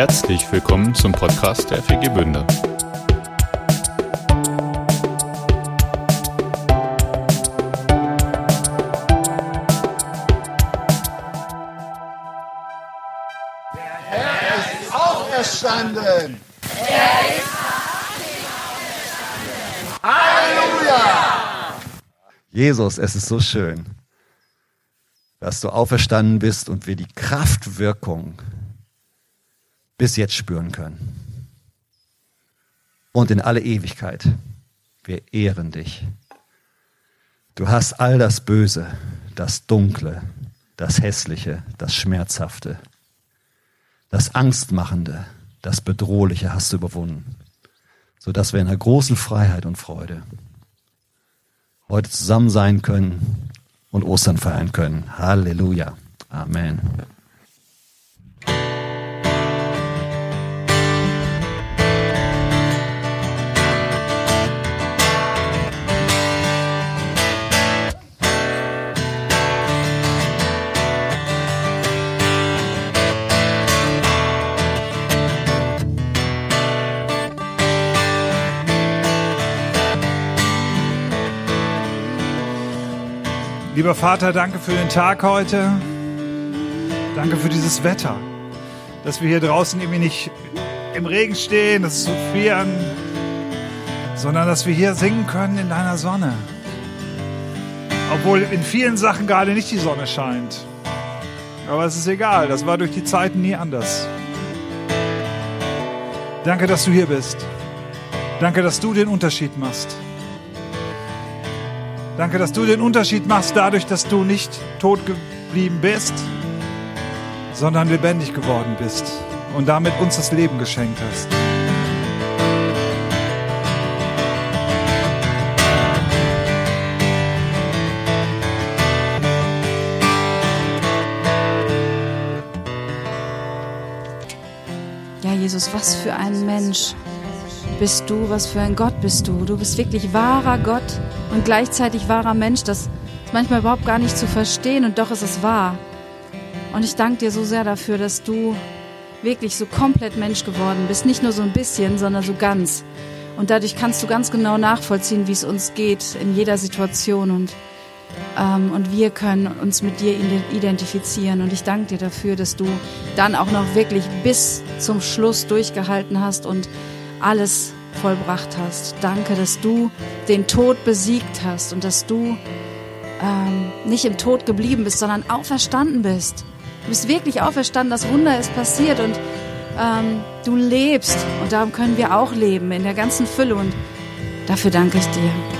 Herzlich willkommen zum Podcast der FG Bünde. Herr ist auferstanden. Er ist Halleluja! Jesus, es ist so schön, dass du auferstanden bist und wir die Kraftwirkung bis jetzt spüren können. Und in alle Ewigkeit. Wir ehren dich. Du hast all das Böse, das Dunkle, das Hässliche, das Schmerzhafte, das Angstmachende, das Bedrohliche hast du überwunden, sodass wir in einer großen Freiheit und Freude heute zusammen sein können und Ostern feiern können. Halleluja. Amen. Lieber Vater, danke für den Tag heute. Danke für dieses Wetter. Dass wir hier draußen irgendwie nicht im Regen stehen, dass es so frieren, sondern dass wir hier singen können in deiner Sonne. Obwohl in vielen Sachen gerade nicht die Sonne scheint. Aber es ist egal, das war durch die Zeiten nie anders. Danke, dass du hier bist. Danke, dass du den Unterschied machst. Danke, dass du den Unterschied machst dadurch, dass du nicht tot geblieben bist, sondern lebendig geworden bist und damit uns das Leben geschenkt hast. Ja, Jesus, was für ein Mensch bist du, was für ein Gott bist du. Du bist wirklich wahrer Gott und gleichzeitig wahrer Mensch. Das ist manchmal überhaupt gar nicht zu verstehen und doch ist es wahr. Und ich danke dir so sehr dafür, dass du wirklich so komplett Mensch geworden bist. Nicht nur so ein bisschen, sondern so ganz. Und dadurch kannst du ganz genau nachvollziehen, wie es uns geht in jeder Situation. Und, ähm, und wir können uns mit dir identifizieren. Und ich danke dir dafür, dass du dann auch noch wirklich bis zum Schluss durchgehalten hast und alles vollbracht hast. Danke, dass du den Tod besiegt hast und dass du ähm, nicht im Tod geblieben bist, sondern auferstanden bist. Du bist wirklich auferstanden, das Wunder ist passiert und ähm, du lebst und darum können wir auch leben in der ganzen Fülle und dafür danke ich dir.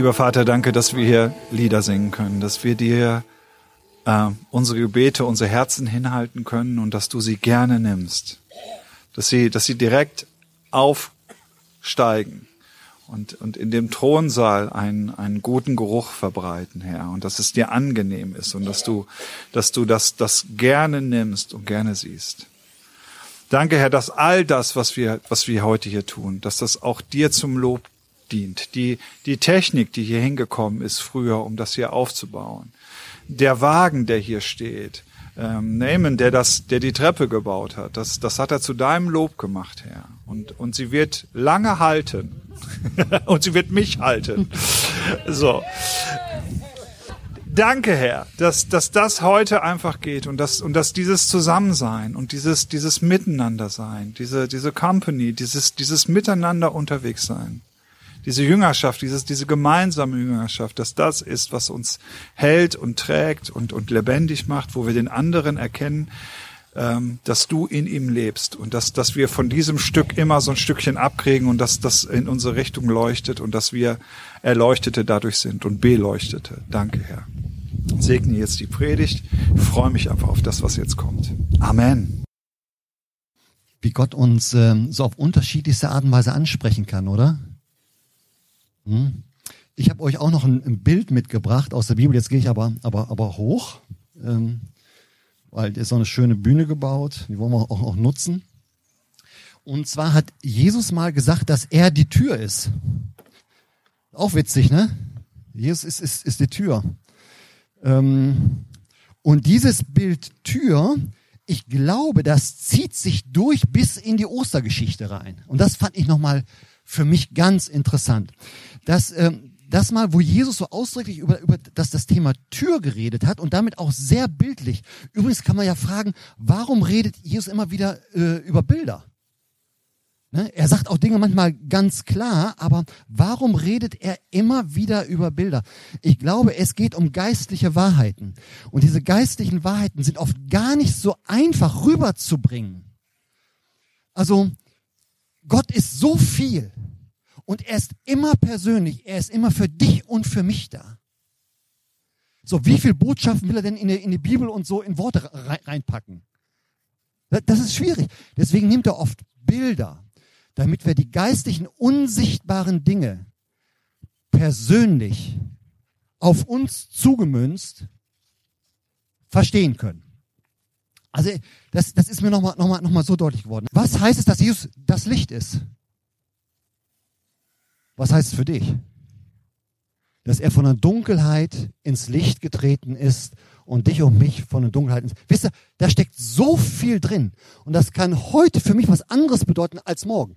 Lieber Vater, danke, dass wir hier Lieder singen können, dass wir dir äh, unsere Gebete, unsere Herzen hinhalten können und dass du sie gerne nimmst. Dass sie, dass sie direkt aufsteigen und, und in dem Thronsaal einen, einen guten Geruch verbreiten, Herr, und dass es dir angenehm ist und dass du, dass du das, das gerne nimmst und gerne siehst. Danke, Herr, dass all das, was wir, was wir heute hier tun, dass das auch dir zum Lob dient. Die, die Technik, die hier hingekommen ist früher, um das hier aufzubauen. Der Wagen, der hier steht. Ähm, Naaman, der das, der die Treppe gebaut hat, das, das hat er zu deinem Lob gemacht, Herr. Und, und sie wird lange halten. und sie wird mich halten. So. Danke, Herr, dass, dass das heute einfach geht und dass, und dass dieses Zusammensein und dieses, dieses Miteinandersein, diese, diese Company, dieses, dieses Miteinander unterwegs sein, diese Jüngerschaft, dieses, diese gemeinsame Jüngerschaft, dass das ist, was uns hält und trägt und, und lebendig macht, wo wir den anderen erkennen, ähm, dass du in ihm lebst und dass, dass wir von diesem Stück immer so ein Stückchen abkriegen und dass das in unsere Richtung leuchtet und dass wir Erleuchtete dadurch sind und Beleuchtete. Danke, Herr. Segne jetzt die Predigt. Ich freue mich einfach auf das, was jetzt kommt. Amen. Wie Gott uns ähm, so auf unterschiedlichste Art und Weise ansprechen kann, oder? Hm? Ich habe euch auch noch ein, ein, Bild mitgebracht aus der Bibel. Jetzt gehe ich aber, aber, aber hoch, ähm, weil ist so eine schöne Bühne gebaut. Die wollen wir auch, auch nutzen. Und zwar hat Jesus mal gesagt, dass er die Tür ist. Auch witzig, ne? Jesus ist, ist, ist die Tür. Ähm, und dieses Bild Tür, ich glaube, das zieht sich durch bis in die Ostergeschichte rein. Und das fand ich nochmal für mich ganz interessant. Das, ähm, das mal, wo Jesus so ausdrücklich über, über das, das Thema Tür geredet hat und damit auch sehr bildlich. Übrigens kann man ja fragen, warum redet Jesus immer wieder äh, über Bilder? Ne? Er sagt auch Dinge manchmal ganz klar, aber warum redet er immer wieder über Bilder? Ich glaube, es geht um geistliche Wahrheiten. Und diese geistlichen Wahrheiten sind oft gar nicht so einfach rüberzubringen. Also, Gott ist so viel und er ist immer persönlich, er ist immer für dich und für mich da. So, wie viel Botschaften will er denn in die, in die Bibel und so in Worte reinpacken? Das ist schwierig. Deswegen nimmt er oft Bilder damit wir die geistlichen, unsichtbaren Dinge persönlich auf uns zugemünzt verstehen können. Also das, das ist mir nochmal noch mal, noch mal so deutlich geworden. Was heißt es, dass Jesus das Licht ist? Was heißt es für dich? Dass er von der Dunkelheit ins Licht getreten ist und dich und mich von der Dunkelheit ins... Wisst ihr, da steckt so viel drin. Und das kann heute für mich was anderes bedeuten als morgen.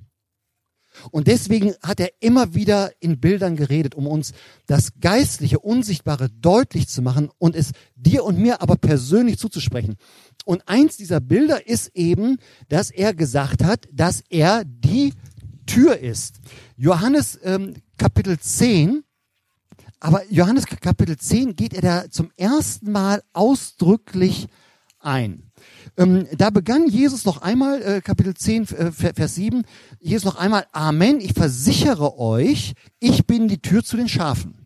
Und deswegen hat er immer wieder in Bildern geredet, um uns das Geistliche, Unsichtbare deutlich zu machen und es dir und mir aber persönlich zuzusprechen. Und eins dieser Bilder ist eben, dass er gesagt hat, dass er die Tür ist. Johannes ähm, Kapitel 10, aber Johannes Kapitel 10 geht er da zum ersten Mal ausdrücklich ein. Ähm, da begann Jesus noch einmal, äh, Kapitel 10, äh, Vers 7, Jesus noch einmal, Amen, ich versichere euch, ich bin die Tür zu den Schafen.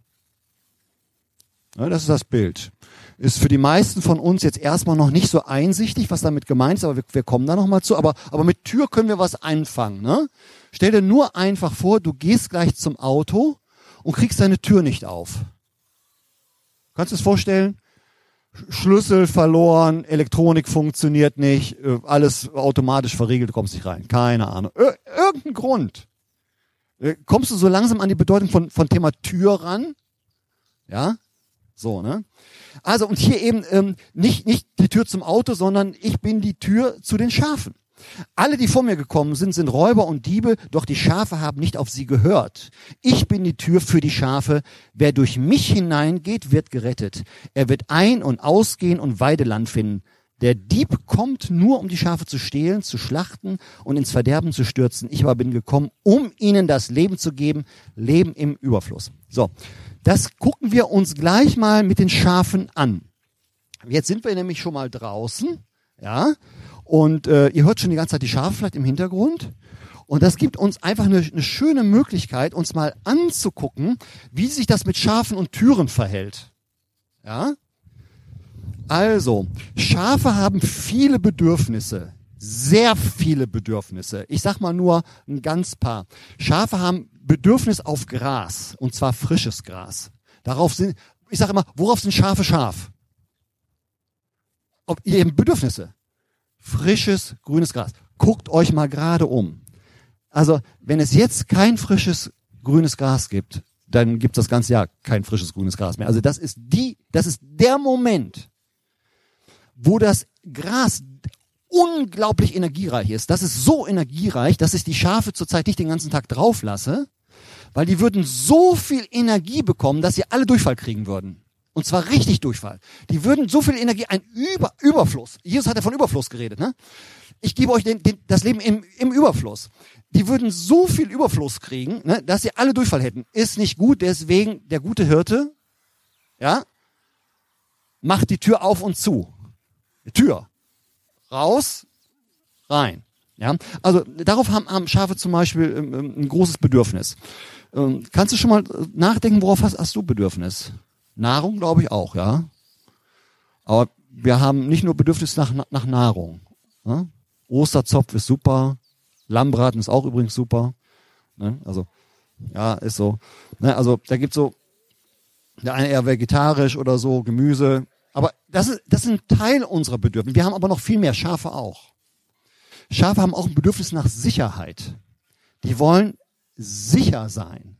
Ja, das ist das Bild. Ist für die meisten von uns jetzt erstmal noch nicht so einsichtig, was damit gemeint ist, aber wir, wir kommen da nochmal zu. Aber, aber mit Tür können wir was einfangen. Ne? Stell dir nur einfach vor, du gehst gleich zum Auto und kriegst deine Tür nicht auf. Kannst du es vorstellen? Schlüssel verloren, Elektronik funktioniert nicht, äh, alles automatisch verriegelt, du kommst nicht rein. Keine Ahnung. Ir irgendein Grund. Äh, kommst du so langsam an die Bedeutung von, von Thema Tür ran? Ja? So, ne? Also, und hier eben ähm, nicht, nicht die Tür zum Auto, sondern ich bin die Tür zu den Schafen. Alle, die vor mir gekommen sind, sind Räuber und Diebe, doch die Schafe haben nicht auf sie gehört. Ich bin die Tür für die Schafe. Wer durch mich hineingeht, wird gerettet. Er wird ein- und ausgehen und Weideland finden. Der Dieb kommt nur, um die Schafe zu stehlen, zu schlachten und ins Verderben zu stürzen. Ich aber bin gekommen, um ihnen das Leben zu geben, Leben im Überfluss. So, das gucken wir uns gleich mal mit den Schafen an. Jetzt sind wir nämlich schon mal draußen, ja, und äh, ihr hört schon die ganze Zeit die Schafe vielleicht im Hintergrund. Und das gibt uns einfach eine, eine schöne Möglichkeit, uns mal anzugucken, wie sich das mit Schafen und Türen verhält. Ja? Also, Schafe haben viele Bedürfnisse. Sehr viele Bedürfnisse. Ich sag mal nur ein ganz paar. Schafe haben Bedürfnis auf Gras. Und zwar frisches Gras. Darauf sind, ich sage immer, worauf sind Schafe scharf? Ob, eben Bedürfnisse frisches grünes Gras. Guckt euch mal gerade um. Also, wenn es jetzt kein frisches grünes Gras gibt, dann gibt es das ganze Jahr kein frisches grünes Gras mehr. Also das ist die, das ist der Moment, wo das Gras unglaublich energiereich ist. Das ist so energiereich, dass ich die Schafe zurzeit nicht den ganzen Tag drauf lasse, weil die würden so viel Energie bekommen, dass sie alle Durchfall kriegen würden. Und zwar richtig Durchfall. Die würden so viel Energie, ein Über, Überfluss. Jesus hat ja von Überfluss geredet, ne? Ich gebe euch den, den, das Leben im, im Überfluss. Die würden so viel Überfluss kriegen, ne, dass sie alle Durchfall hätten. Ist nicht gut, deswegen der gute Hirte, ja, macht die Tür auf und zu. Tür. Raus, rein. Ja, also darauf haben, haben Schafe zum Beispiel ähm, ähm ein großes Bedürfnis. Ähm, kannst du schon mal nachdenken, worauf hast, hast du Bedürfnis? Nahrung glaube ich auch, ja. Aber wir haben nicht nur Bedürfnis nach, nach Nahrung. Ne? Osterzopf ist super, Lammbraten ist auch übrigens super. Ne? Also, ja, ist so. Ne? Also, da gibt's so, der eine eher vegetarisch oder so, Gemüse. Aber das ist, das ist ein Teil unserer Bedürfnisse. Wir haben aber noch viel mehr Schafe auch. Schafe haben auch ein Bedürfnis nach Sicherheit. Die wollen sicher sein.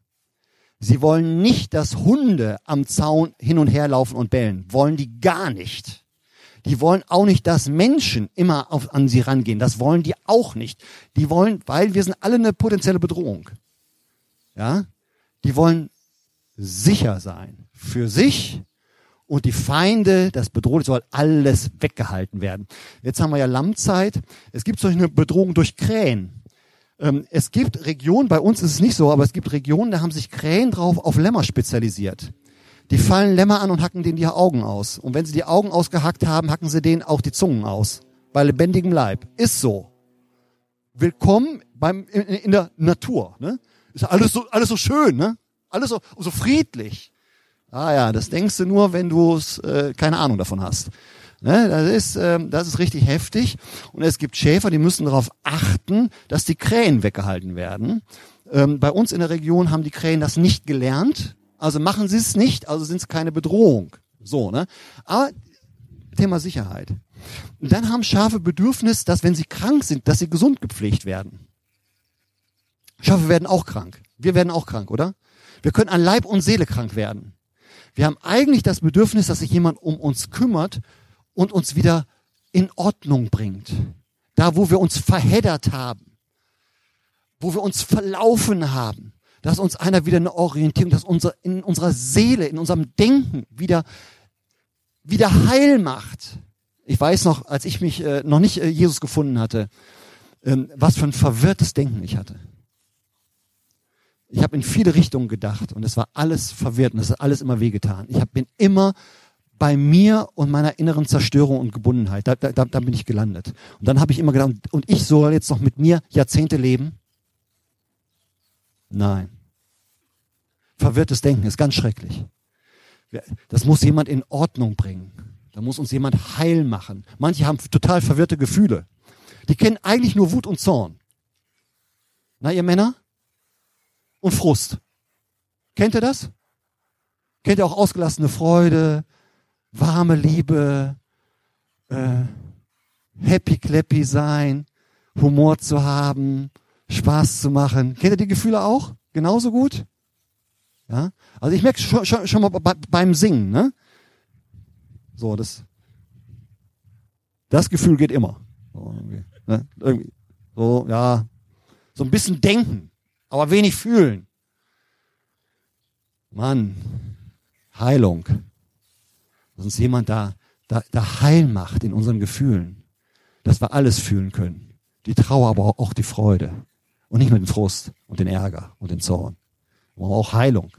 Sie wollen nicht, dass Hunde am Zaun hin und her laufen und bellen. Wollen die gar nicht. Die wollen auch nicht, dass Menschen immer auf, an sie rangehen. Das wollen die auch nicht. Die wollen, weil wir sind alle eine potenzielle Bedrohung. Ja? Die wollen sicher sein. Für sich und die Feinde, das Bedrohte soll alles weggehalten werden. Jetzt haben wir ja Lammzeit. Es gibt solche eine Bedrohung durch Krähen. Ähm, es gibt Regionen, bei uns ist es nicht so, aber es gibt Regionen, da haben sich Krähen drauf auf Lämmer spezialisiert. Die fallen Lämmer an und hacken denen die Augen aus. Und wenn sie die Augen ausgehackt haben, hacken sie denen auch die Zungen aus. Bei lebendigem Leib. Ist so. Willkommen beim, in, in der Natur. Ne? Ist alles so, alles so schön, ne? Alles so, so friedlich. Ah ja, das denkst du nur, wenn du äh, keine Ahnung davon hast. Ne, das, ist, ähm, das ist richtig heftig. Und es gibt Schäfer, die müssen darauf achten, dass die Krähen weggehalten werden. Ähm, bei uns in der Region haben die Krähen das nicht gelernt. Also machen sie es nicht, also sind es keine Bedrohung. So, ne? Aber Thema Sicherheit. Und dann haben Schafe Bedürfnis, dass wenn sie krank sind, dass sie gesund gepflegt werden. Schafe werden auch krank. Wir werden auch krank, oder? Wir können an Leib und Seele krank werden. Wir haben eigentlich das Bedürfnis, dass sich jemand um uns kümmert und uns wieder in Ordnung bringt. Da, wo wir uns verheddert haben, wo wir uns verlaufen haben, dass uns einer wieder eine Orientierung, dass unser, in unserer Seele, in unserem Denken wieder, wieder heil macht. Ich weiß noch, als ich mich äh, noch nicht äh, Jesus gefunden hatte, ähm, was für ein verwirrtes Denken ich hatte. Ich habe in viele Richtungen gedacht und es war alles verwirrt und es hat alles immer wehgetan. Ich hab, bin immer bei mir und meiner inneren Zerstörung und Gebundenheit. Da, da, da bin ich gelandet. Und dann habe ich immer gedacht, und ich soll jetzt noch mit mir Jahrzehnte leben? Nein. Verwirrtes Denken ist ganz schrecklich. Das muss jemand in Ordnung bringen. Da muss uns jemand heil machen. Manche haben total verwirrte Gefühle. Die kennen eigentlich nur Wut und Zorn. Na, ihr Männer? Und Frust. Kennt ihr das? Kennt ihr auch ausgelassene Freude, warme Liebe, äh, happy clappy sein, Humor zu haben, Spaß zu machen. Kennt ihr die Gefühle auch? Genauso gut? Ja? Also ich merke schon, schon, schon mal bei, beim Singen, ne? So, das, das Gefühl geht immer. So, irgendwie, ne? irgendwie, so, ja, so ein bisschen denken, aber wenig fühlen. Mann, Heilung. Dass uns jemand da, da, da heil macht in unseren Gefühlen. Dass wir alles fühlen können. Die Trauer, aber auch die Freude. Und nicht nur den Frust und den Ärger und den Zorn. Aber auch Heilung.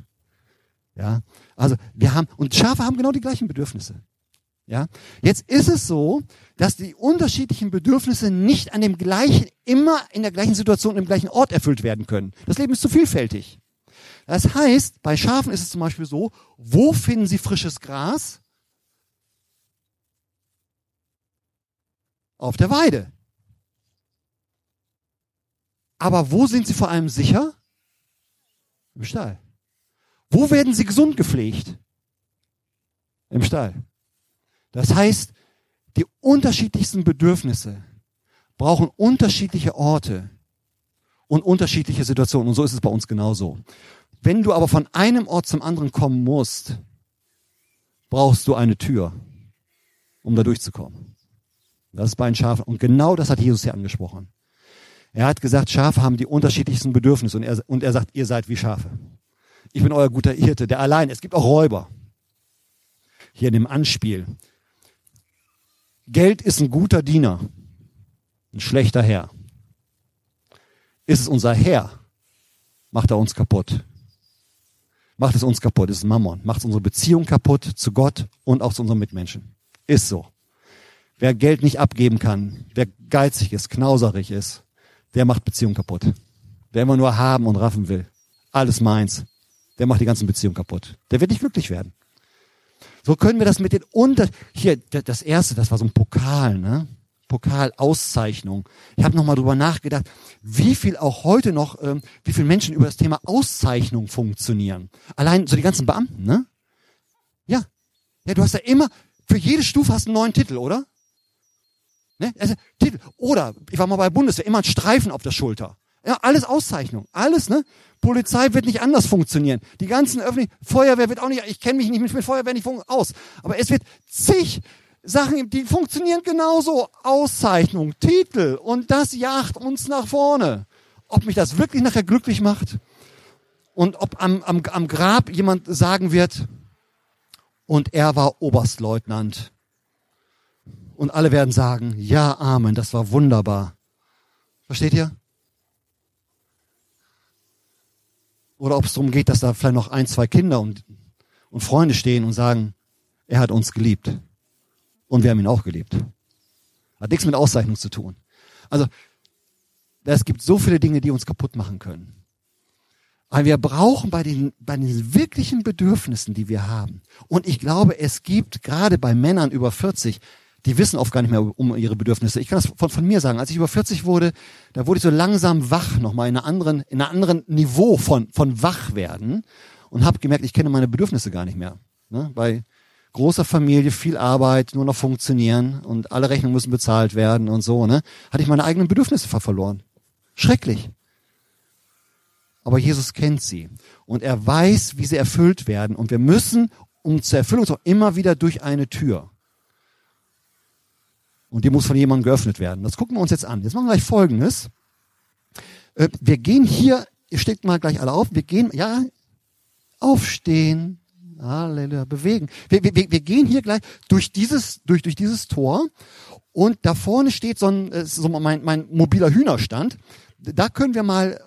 Ja. Also, wir haben, und Schafe haben genau die gleichen Bedürfnisse. Ja. Jetzt ist es so, dass die unterschiedlichen Bedürfnisse nicht an dem gleichen, immer in der gleichen Situation, im gleichen Ort erfüllt werden können. Das Leben ist zu vielfältig. Das heißt, bei Schafen ist es zum Beispiel so, wo finden sie frisches Gras? Auf der Weide. Aber wo sind sie vor allem sicher? Im Stall. Wo werden sie gesund gepflegt? Im Stall. Das heißt, die unterschiedlichsten Bedürfnisse brauchen unterschiedliche Orte und unterschiedliche Situationen. Und so ist es bei uns genauso. Wenn du aber von einem Ort zum anderen kommen musst, brauchst du eine Tür, um da durchzukommen. Das ist bei den Schafen. Und genau das hat Jesus hier angesprochen. Er hat gesagt, Schafe haben die unterschiedlichsten Bedürfnisse und er, und er sagt, ihr seid wie Schafe. Ich bin euer guter Hirte, der allein, es gibt auch Räuber. Hier in dem Anspiel. Geld ist ein guter Diener, ein schlechter Herr. Ist es unser Herr, macht er uns kaputt. Macht es uns kaputt, ist Mammon. Macht unsere Beziehung kaputt zu Gott und auch zu unseren Mitmenschen. Ist so. Wer Geld nicht abgeben kann, wer geizig ist, knauserig ist, der macht Beziehung kaputt. Wer immer nur haben und raffen will, alles meins, der macht die ganzen Beziehungen kaputt. Der wird nicht glücklich werden. So können wir das mit den Unter... Hier, das erste, das war so ein Pokal, ne? Pokalauszeichnung. Ich habe nochmal drüber nachgedacht, wie viel auch heute noch, ähm, wie viele Menschen über das Thema Auszeichnung funktionieren. Allein so die ganzen Beamten, ne? Ja. Ja, du hast ja immer, für jede Stufe hast einen neuen Titel, oder? Ne? Also, Titel. Oder, ich war mal bei Bundeswehr, immer ein Streifen auf der Schulter. Ja, alles Auszeichnung. Alles, ne? Polizei wird nicht anders funktionieren. Die ganzen öffentlichen, Feuerwehr wird auch nicht, ich kenne mich nicht mit, mit Feuerwehr nicht aus. Aber es wird zig Sachen, die funktionieren genauso. Auszeichnung, Titel. Und das jagt uns nach vorne. Ob mich das wirklich nachher glücklich macht? Und ob am, am, am Grab jemand sagen wird, und er war Oberstleutnant. Und alle werden sagen, ja, Amen, das war wunderbar. Versteht ihr? Oder ob es darum geht, dass da vielleicht noch ein, zwei Kinder und, und Freunde stehen und sagen, er hat uns geliebt. Und wir haben ihn auch geliebt. Hat nichts mit Auszeichnung zu tun. Also, es gibt so viele Dinge, die uns kaputt machen können. Aber wir brauchen bei den, bei den wirklichen Bedürfnissen, die wir haben. Und ich glaube, es gibt gerade bei Männern über 40 die wissen oft gar nicht mehr um ihre Bedürfnisse. Ich kann das von, von mir sagen. Als ich über 40 wurde, da wurde ich so langsam wach, nochmal in einer anderen, in einem anderen Niveau von, von wach werden und habe gemerkt, ich kenne meine Bedürfnisse gar nicht mehr. Ne? Bei großer Familie, viel Arbeit, nur noch funktionieren und alle Rechnungen müssen bezahlt werden und so, ne? Hatte ich meine eigenen Bedürfnisse verloren. Schrecklich. Aber Jesus kennt sie und er weiß, wie sie erfüllt werden und wir müssen, um zur Erfüllung zu immer wieder durch eine Tür. Und die muss von jemandem geöffnet werden. Das gucken wir uns jetzt an. Jetzt machen wir gleich Folgendes. Äh, wir gehen hier, ihr steckt mal gleich alle auf, wir gehen, ja, aufstehen, Halleluja, bewegen. Wir, wir, wir gehen hier gleich durch dieses, durch, durch dieses Tor und da vorne steht so ein, äh, so mein, mein mobiler Hühnerstand. Da können wir mal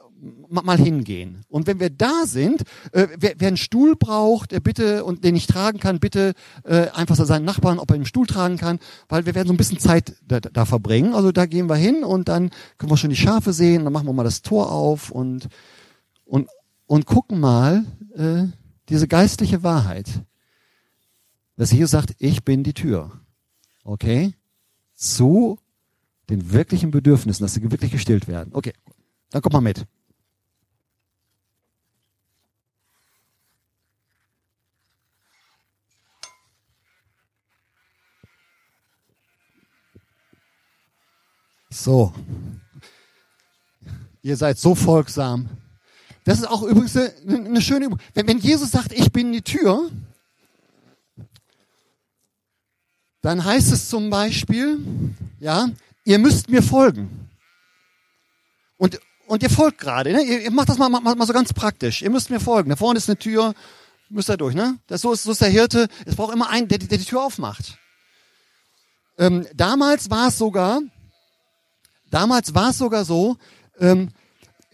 mal hingehen. Und wenn wir da sind, äh, wer, wer einen Stuhl braucht, äh, bitte und den ich tragen kann, bitte äh, einfach so seinen Nachbarn, ob er einen Stuhl tragen kann, weil wir werden so ein bisschen Zeit da, da verbringen. Also da gehen wir hin und dann können wir schon die Schafe sehen, dann machen wir mal das Tor auf und und und gucken mal äh, diese geistliche Wahrheit, dass Jesus sagt, ich bin die Tür, okay, zu den wirklichen Bedürfnissen, dass sie wirklich gestillt werden. Okay, dann kommt mal mit. So. Ihr seid so folgsam. Das ist auch übrigens eine, eine schöne Übung. Wenn, wenn Jesus sagt, ich bin die Tür, dann heißt es zum Beispiel, ja, ihr müsst mir folgen. Und, und ihr folgt gerade, ne? ihr, ihr macht das mal, mal, mal so ganz praktisch. Ihr müsst mir folgen. Da vorne ist eine Tür, müsst ihr durch, ne? Das, so, ist, so ist der Hirte. Es braucht immer einen, der, der die Tür aufmacht. Ähm, damals war es sogar, Damals war es sogar so, ähm,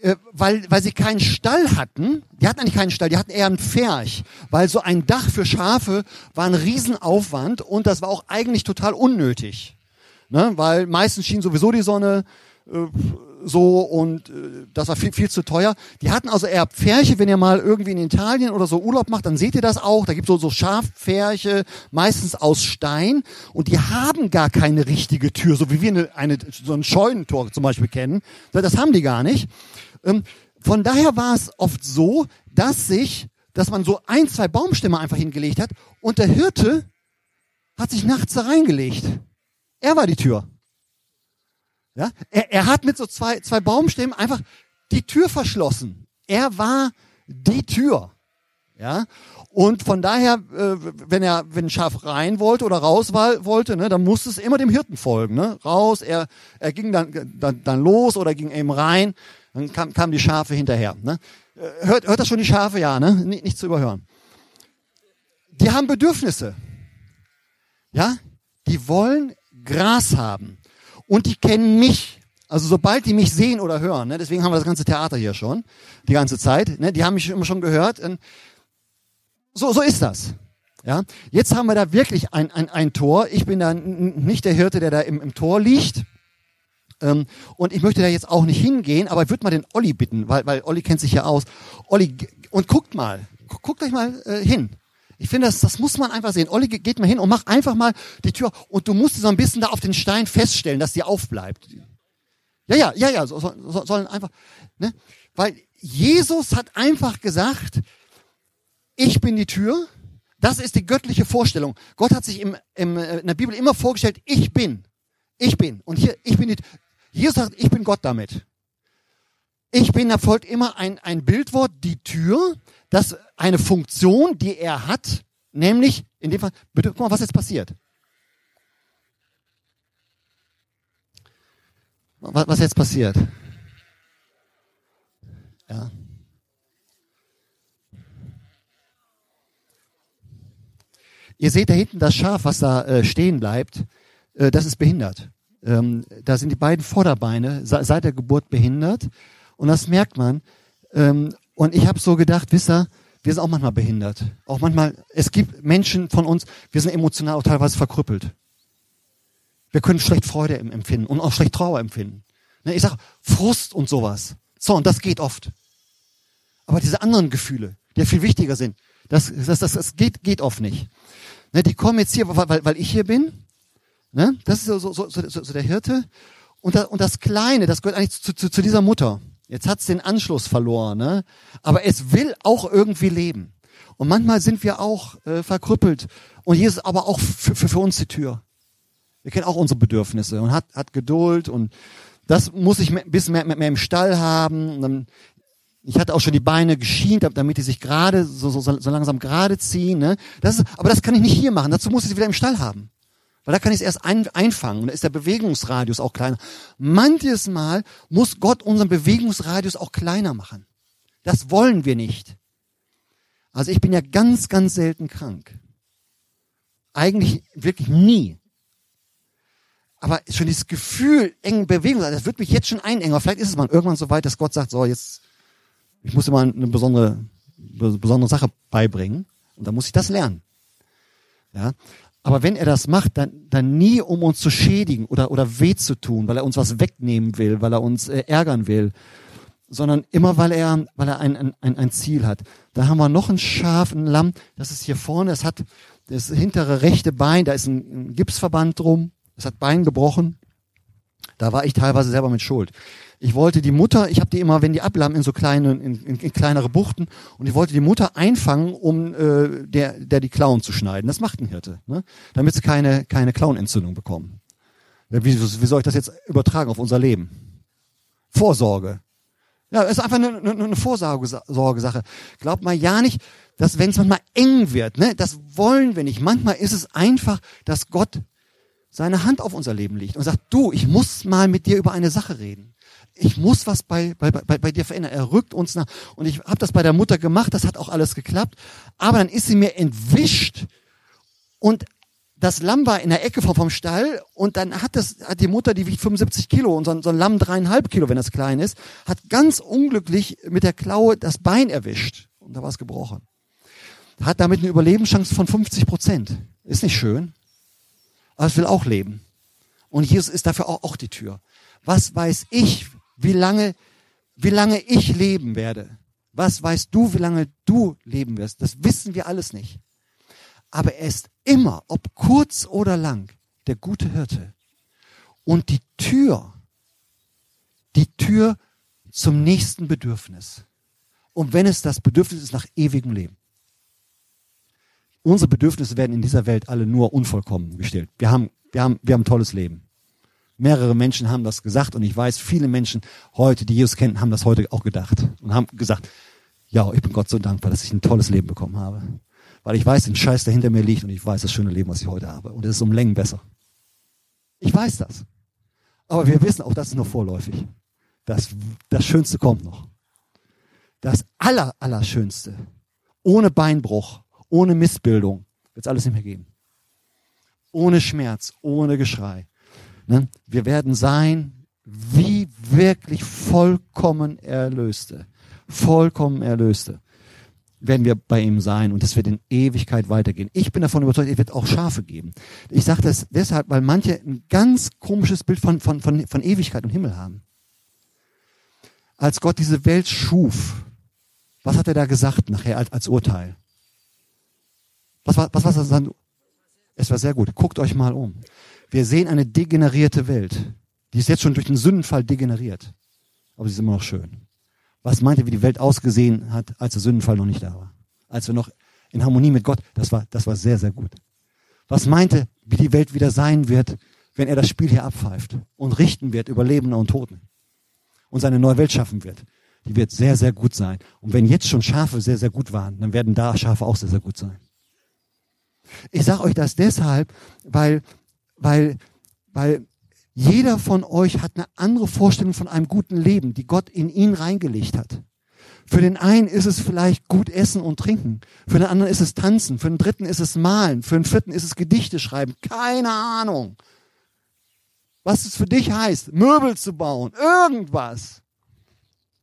äh, weil, weil sie keinen Stall hatten, die hatten eigentlich keinen Stall, die hatten eher einen Pferch, weil so ein Dach für Schafe war ein Riesenaufwand und das war auch eigentlich total unnötig. Ne? Weil meistens schien sowieso die Sonne, äh, so und äh, das war viel, viel zu teuer. Die hatten also eher Pferche, wenn ihr mal irgendwie in Italien oder so Urlaub macht, dann seht ihr das auch. Da gibt es so, so Schafpferche, meistens aus Stein und die haben gar keine richtige Tür, so wie wir eine, eine so ein Scheunentor zum Beispiel kennen. Das haben die gar nicht. Ähm, von daher war es oft so, dass sich, dass man so ein, zwei Baumstämme einfach hingelegt hat und der Hirte hat sich nachts da reingelegt. Er war die Tür. Ja? Er, er hat mit so zwei, zwei Baumstämmen einfach die Tür verschlossen. Er war die Tür. Ja, und von daher, äh, wenn er, wenn ein Schaf rein wollte oder raus wollte, ne, dann musste es immer dem Hirten folgen, ne, raus. Er, er ging dann, dann, dann los oder ging eben rein, dann kam, kamen die Schafe hinterher. Ne. Äh, hört, hört das schon die Schafe? Ja, ne, nicht, nicht zu überhören. Die haben Bedürfnisse, ja, die wollen Gras haben und die kennen mich. Also sobald die mich sehen oder hören, ne, deswegen haben wir das ganze Theater hier schon, die ganze Zeit, ne, die haben mich immer schon gehört. So, so ist das. Ja, jetzt haben wir da wirklich ein, ein, ein Tor. Ich bin da nicht der Hirte, der da im, im Tor liegt. Ähm, und ich möchte da jetzt auch nicht hingehen, aber ich würde mal den Olli bitten, weil, weil Olli kennt sich ja aus. Olli, und guckt mal, guckt euch mal äh, hin. Ich finde, das, das muss man einfach sehen. Olli geht mal hin und mach einfach mal die Tür und du musst so ein bisschen da auf den Stein feststellen, dass die aufbleibt. Ja, ja, ja, ja, so, so, sollen einfach, ne? Weil Jesus hat einfach gesagt, ich bin die Tür. Das ist die göttliche Vorstellung. Gott hat sich im, im, in der Bibel immer vorgestellt, ich bin. Ich bin. Und hier, ich bin die, Jesus sagt, ich bin Gott damit. Ich bin, da folgt immer ein, ein Bildwort, die Tür, das eine Funktion, die er hat, nämlich, in dem Fall, bitte, guck mal, was jetzt passiert. Was, was jetzt passiert? Ja. Ihr seht da hinten das Schaf, was da äh, stehen bleibt, äh, das ist behindert. Ähm, da sind die beiden Vorderbeine seit der Geburt behindert und das merkt man. Ähm, und ich habe so gedacht, wisst ihr, wir sind auch manchmal behindert. Auch manchmal, es gibt Menschen von uns, wir sind emotional auch teilweise verkrüppelt. Wir können schlecht Freude empfinden und auch schlecht Trauer empfinden. Ne, ich sage Frust und sowas. So, und das geht oft. Aber diese anderen Gefühle, die ja viel wichtiger sind, das, das, das, das geht, geht oft nicht. Ne, die kommen jetzt hier, weil, weil ich hier bin. Ne? Das ist so, so, so, so, der Hirte. Und das Kleine, das gehört eigentlich zu, zu, zu dieser Mutter. Jetzt hat's den Anschluss verloren, ne? aber es will auch irgendwie leben. Und manchmal sind wir auch äh, verkrüppelt. Und Jesus ist aber auch für, für, für uns die Tür. Wir kennen auch unsere Bedürfnisse und hat, hat Geduld und das muss ich ein bisschen mehr, mehr, mehr im Stall haben. Und dann, ich hatte auch schon die Beine geschient, damit die sich gerade so, so, so langsam gerade ziehen. Ne? Das ist, aber das kann ich nicht hier machen. Dazu muss ich sie wieder im Stall haben. Weil da kann ich es erst ein, einfangen. Und da ist der Bewegungsradius auch kleiner. Manches Mal muss Gott unseren Bewegungsradius auch kleiner machen. Das wollen wir nicht. Also ich bin ja ganz, ganz selten krank. Eigentlich wirklich nie. Aber schon dieses Gefühl, engen Bewegung, das wird mich jetzt schon einengen. Vielleicht ist es mal irgendwann so weit, dass Gott sagt, so jetzt, ich muss dir mal eine besondere, besondere Sache beibringen. Und dann muss ich das lernen. Ja. Aber wenn er das macht, dann, dann nie, um uns zu schädigen oder, oder weh zu tun, weil er uns was wegnehmen will, weil er uns äh, ärgern will, sondern immer, weil er, weil er ein, ein, ein Ziel hat. Da haben wir noch ein Schaf, ein Lamm, das ist hier vorne, es hat das hintere rechte Bein, da ist ein, ein Gipsverband drum, es hat Bein gebrochen. Da war ich teilweise selber mit Schuld. Ich wollte die Mutter, ich habe die immer, wenn die ablahmen, in so kleine, in, in, in kleinere Buchten, und ich wollte die Mutter einfangen, um äh, der, der die Klauen zu schneiden. Das macht ein Hirte, ne? damit sie keine, keine Klauenentzündung bekommen. Wie, wie soll ich das jetzt übertragen auf unser Leben? Vorsorge. Ja, ist einfach eine, eine, eine Vorsorgesache. Glaubt mal ja nicht, dass wenn es manchmal eng wird, ne, das wollen wir nicht. Manchmal ist es einfach, dass Gott seine Hand auf unser Leben legt und sagt, du, ich muss mal mit dir über eine Sache reden. Ich muss was bei, bei, bei, bei dir verändern. Er rückt uns nach. Und ich habe das bei der Mutter gemacht, das hat auch alles geklappt. Aber dann ist sie mir entwischt und das Lamm war in der Ecke vom, vom Stall und dann hat das, hat die Mutter, die wiegt 75 Kilo und so ein, so ein Lamm dreieinhalb Kilo, wenn das klein ist, hat ganz unglücklich mit der Klaue das Bein erwischt und da war es gebrochen. Hat damit eine Überlebenschance von 50 Prozent. Ist nicht schön aber es will auch leben. Und Jesus ist dafür auch, auch die Tür. Was weiß ich, wie lange, wie lange ich leben werde? Was weißt du, wie lange du leben wirst? Das wissen wir alles nicht. Aber er ist immer, ob kurz oder lang, der gute Hirte. Und die Tür, die Tür zum nächsten Bedürfnis. Und wenn es das Bedürfnis ist nach ewigem Leben. Unsere Bedürfnisse werden in dieser Welt alle nur unvollkommen gestellt. Wir haben, wir haben, wir haben ein tolles Leben. Mehrere Menschen haben das gesagt und ich weiß, viele Menschen heute, die Jesus kennen, haben das heute auch gedacht und haben gesagt, ja, ich bin Gott so dankbar, dass ich ein tolles Leben bekommen habe. Weil ich weiß, den Scheiß, der hinter mir liegt und ich weiß das schöne Leben, was ich heute habe. Und es ist um Längen besser. Ich weiß das. Aber wir wissen auch, das ist nur vorläufig. Das, das Schönste kommt noch. Das Aller, Allerschönste. Ohne Beinbruch, ohne Missbildung wird es alles nicht mehr geben. Ohne Schmerz, ohne Geschrei. Ne? Wir werden sein wie wirklich vollkommen Erlöste. Vollkommen Erlöste werden wir bei ihm sein und es wird in Ewigkeit weitergehen. Ich bin davon überzeugt, es wird auch Schafe geben. Ich sage das deshalb, weil manche ein ganz komisches Bild von, von, von, von Ewigkeit und Himmel haben. Als Gott diese Welt schuf, was hat er da gesagt nachher als, als Urteil? Was war, was war das dann? Es war sehr gut. Guckt euch mal um. Wir sehen eine degenerierte Welt. Die ist jetzt schon durch den Sündenfall degeneriert. Aber sie ist immer noch schön. Was meint ihr, wie die Welt ausgesehen hat, als der Sündenfall noch nicht da war? Als wir noch in Harmonie mit Gott, das war, das war sehr, sehr gut. Was meinte, wie die Welt wieder sein wird, wenn er das Spiel hier abpfeift und richten wird über Lebende und Toten und seine neue Welt schaffen wird. Die wird sehr, sehr gut sein. Und wenn jetzt schon Schafe sehr, sehr gut waren, dann werden da Schafe auch sehr, sehr gut sein. Ich sage euch das deshalb, weil, weil, weil jeder von euch hat eine andere Vorstellung von einem guten Leben, die Gott in ihn reingelegt hat. Für den einen ist es vielleicht gut essen und trinken. Für den anderen ist es tanzen. Für den dritten ist es malen. Für den vierten ist es Gedichte schreiben. Keine Ahnung. Was es für dich heißt, Möbel zu bauen, irgendwas.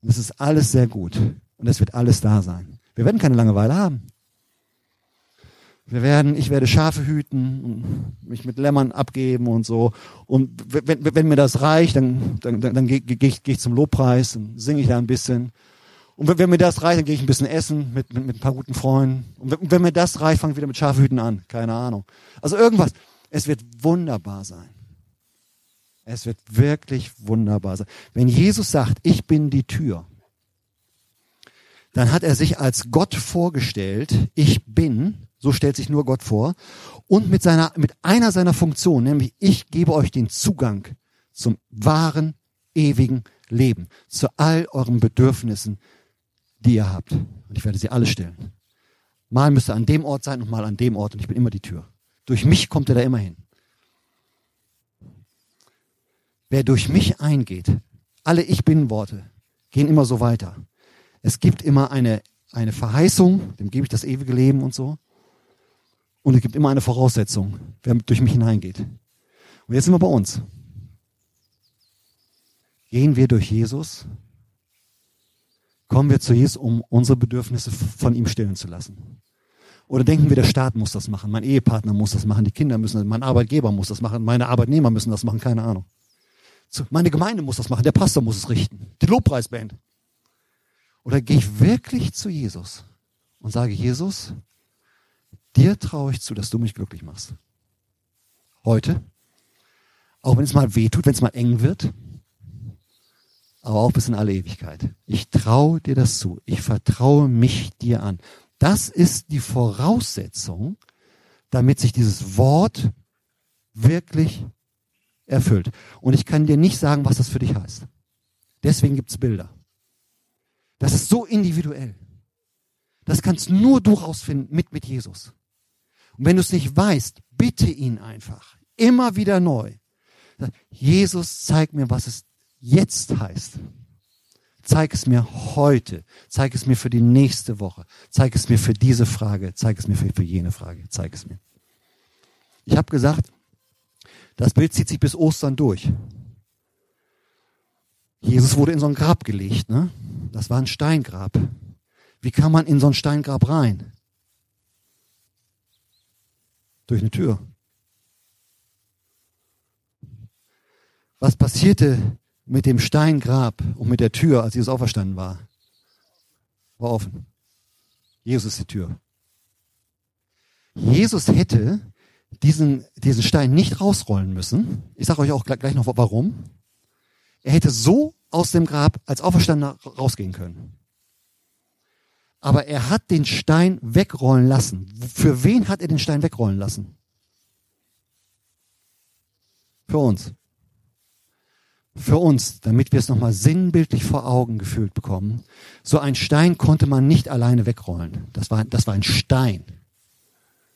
Das ist alles sehr gut. Und es wird alles da sein. Wir werden keine Langeweile haben. Wir werden, ich werde Schafe hüten und mich mit Lämmern abgeben und so. Und wenn, wenn mir das reicht, dann, dann, dann, dann gehe geh ich, geh ich zum Lobpreis und singe ich da ein bisschen. Und wenn, wenn mir das reicht, dann gehe ich ein bisschen essen mit, mit, mit ein paar guten Freunden. Und wenn, wenn mir das reicht, fange ich wieder mit Schafhüten an. Keine Ahnung. Also irgendwas. Es wird wunderbar sein. Es wird wirklich wunderbar sein. Wenn Jesus sagt, ich bin die Tür, dann hat er sich als Gott vorgestellt, ich bin, so stellt sich nur Gott vor, und mit seiner, mit einer seiner Funktionen, nämlich ich gebe euch den Zugang zum wahren, ewigen Leben, zu all euren Bedürfnissen, die ihr habt. Und ich werde sie alle stellen. Mal müsste an dem Ort sein und mal an dem Ort und ich bin immer die Tür. Durch mich kommt er da immer hin. Wer durch mich eingeht, alle Ich Bin-Worte gehen immer so weiter. Es gibt immer eine, eine Verheißung, dem gebe ich das ewige Leben und so. Und es gibt immer eine Voraussetzung, wer durch mich hineingeht. Und jetzt sind wir bei uns. Gehen wir durch Jesus Kommen wir zu Jesus, um unsere Bedürfnisse von ihm stillen zu lassen? Oder denken wir, der Staat muss das machen, mein Ehepartner muss das machen, die Kinder müssen das, mein Arbeitgeber muss das machen, meine Arbeitnehmer müssen das machen, keine Ahnung. Meine Gemeinde muss das machen, der Pastor muss es richten, die Lobpreisband. Oder gehe ich wirklich zu Jesus und sage, Jesus, dir traue ich zu, dass du mich glücklich machst. Heute, auch wenn es mal weh tut, wenn es mal eng wird, aber auch bis in alle Ewigkeit. Ich traue dir das zu. Ich vertraue mich dir an. Das ist die Voraussetzung, damit sich dieses Wort wirklich erfüllt. Und ich kann dir nicht sagen, was das für dich heißt. Deswegen gibt's Bilder. Das ist so individuell. Das kannst nur du rausfinden mit, mit Jesus. Und wenn du es nicht weißt, bitte ihn einfach. Immer wieder neu. Jesus, zeig mir, was es jetzt heißt. Zeig es mir heute. Zeig es mir für die nächste Woche. Zeig es mir für diese Frage. Zeig es mir für, für jene Frage. Zeig es mir. Ich habe gesagt, das Bild zieht sich bis Ostern durch. Jesus wurde in so ein Grab gelegt. Ne? Das war ein Steingrab. Wie kann man in so ein Steingrab rein? Durch eine Tür. Was passierte mit dem Steingrab und mit der Tür, als Jesus auferstanden war, war offen. Jesus ist die Tür. Jesus hätte diesen, diesen Stein nicht rausrollen müssen. Ich sage euch auch gleich noch warum. Er hätte so aus dem Grab als Auferstandener rausgehen können. Aber er hat den Stein wegrollen lassen. Für wen hat er den Stein wegrollen lassen? Für uns für uns, damit wir es nochmal sinnbildlich vor Augen gefühlt bekommen. So ein Stein konnte man nicht alleine wegrollen. Das war, das war ein Stein.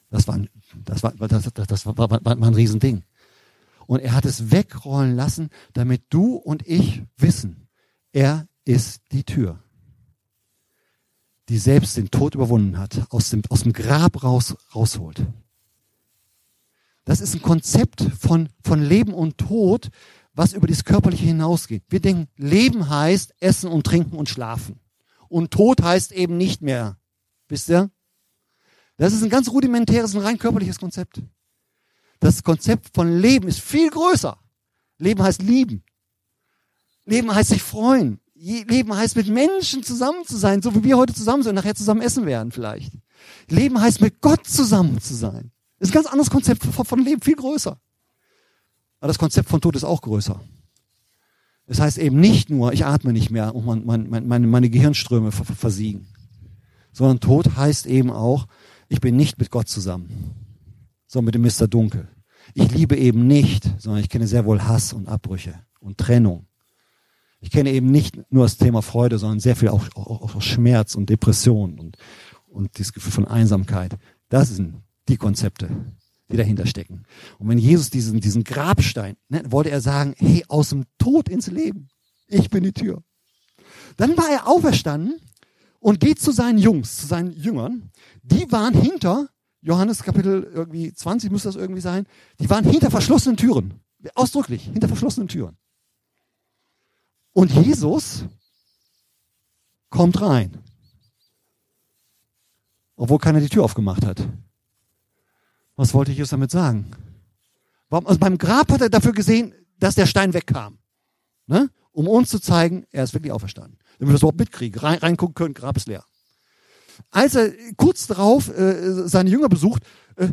Das war, das war, das, das war, war, war ein Riesending. Und er hat es wegrollen lassen, damit du und ich wissen, er ist die Tür, die selbst den Tod überwunden hat, aus dem, aus dem Grab raus, rausholt. Das ist ein Konzept von, von Leben und Tod, was über das Körperliche hinausgeht. Wir denken, Leben heißt Essen und Trinken und Schlafen. Und Tod heißt eben nicht mehr. Wisst ihr? Das ist ein ganz rudimentäres, ein rein körperliches Konzept. Das Konzept von Leben ist viel größer. Leben heißt lieben. Leben heißt sich freuen. Leben heißt mit Menschen zusammen zu sein, so wie wir heute zusammen sind und nachher zusammen essen werden vielleicht. Leben heißt mit Gott zusammen zu sein. Das ist ein ganz anderes Konzept von Leben, viel größer. Aber das Konzept von Tod ist auch größer. Es heißt eben nicht nur, ich atme nicht mehr und mein, mein, meine, meine Gehirnströme versiegen, sondern Tod heißt eben auch, ich bin nicht mit Gott zusammen, sondern mit dem Mr. Dunkel. Ich liebe eben nicht, sondern ich kenne sehr wohl Hass und Abbrüche und Trennung. Ich kenne eben nicht nur das Thema Freude, sondern sehr viel auch, auch, auch Schmerz und Depression und, und dieses Gefühl von Einsamkeit. Das sind die Konzepte, die dahinter stecken. Und wenn Jesus diesen, diesen Grabstein, ne, wollte er sagen, hey, aus dem Tod ins Leben, ich bin die Tür. Dann war er auferstanden und geht zu seinen Jungs, zu seinen Jüngern. Die waren hinter, Johannes Kapitel irgendwie 20 müsste das irgendwie sein, die waren hinter verschlossenen Türen. Ausdrücklich, hinter verschlossenen Türen. Und Jesus kommt rein. Obwohl keiner die Tür aufgemacht hat. Was wollte Jesus damit sagen? Also beim Grab hat er dafür gesehen, dass der Stein wegkam. Ne? Um uns zu zeigen, er ist wirklich auferstanden. Damit wir das überhaupt mitkriegen. Rein, reingucken können, Grab ist leer. Als er kurz darauf äh, seine Jünger besucht, äh,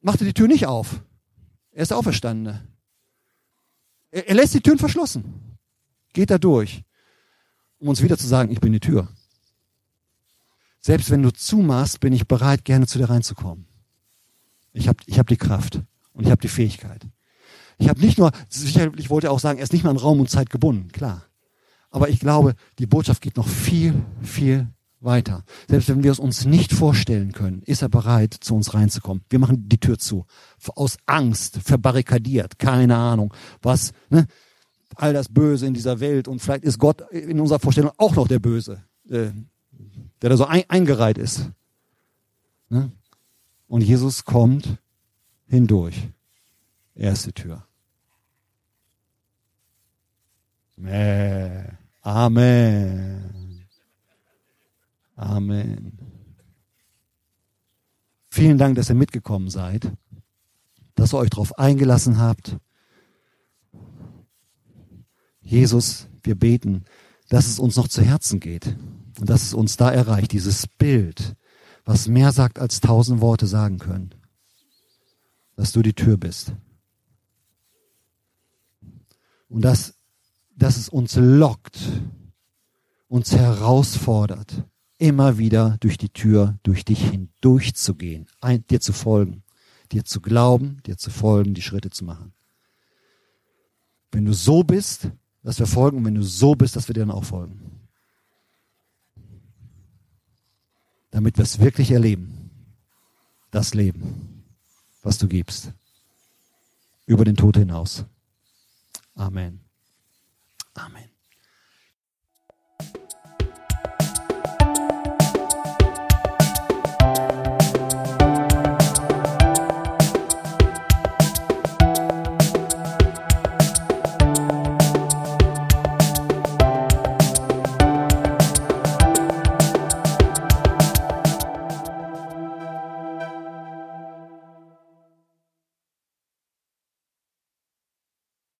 macht er die Tür nicht auf. Er ist der Auferstandene. Er, er lässt die Türen verschlossen. Geht da durch, um uns wieder zu sagen, ich bin die Tür. Selbst wenn du zumachst, bin ich bereit, gerne zu dir reinzukommen. Ich habe ich hab die Kraft und ich habe die Fähigkeit. Ich habe nicht nur, sicherlich wollte er auch sagen, er ist nicht mehr an Raum und Zeit gebunden, klar. Aber ich glaube, die Botschaft geht noch viel, viel weiter. Selbst wenn wir es uns nicht vorstellen können, ist er bereit, zu uns reinzukommen. Wir machen die Tür zu. Aus Angst, verbarrikadiert, keine Ahnung, was, ne? All das Böse in dieser Welt und vielleicht ist Gott in unserer Vorstellung auch noch der Böse, äh, der da so ein, eingereiht ist. Ne? Und Jesus kommt hindurch. Erste Tür. Amen. Amen. Vielen Dank, dass ihr mitgekommen seid, dass ihr euch darauf eingelassen habt. Jesus, wir beten, dass es uns noch zu Herzen geht und dass es uns da erreicht, dieses Bild, was mehr sagt, als tausend Worte sagen können. Dass du die Tür bist. Und dass, dass es uns lockt, uns herausfordert, immer wieder durch die Tür, durch dich hindurchzugehen, dir zu folgen, dir zu glauben, dir zu folgen, die Schritte zu machen. Wenn du so bist, dass wir folgen und wenn du so bist, dass wir dir dann auch folgen. damit wir es wirklich erleben. Das Leben, was du gibst. Über den Tod hinaus. Amen. Amen.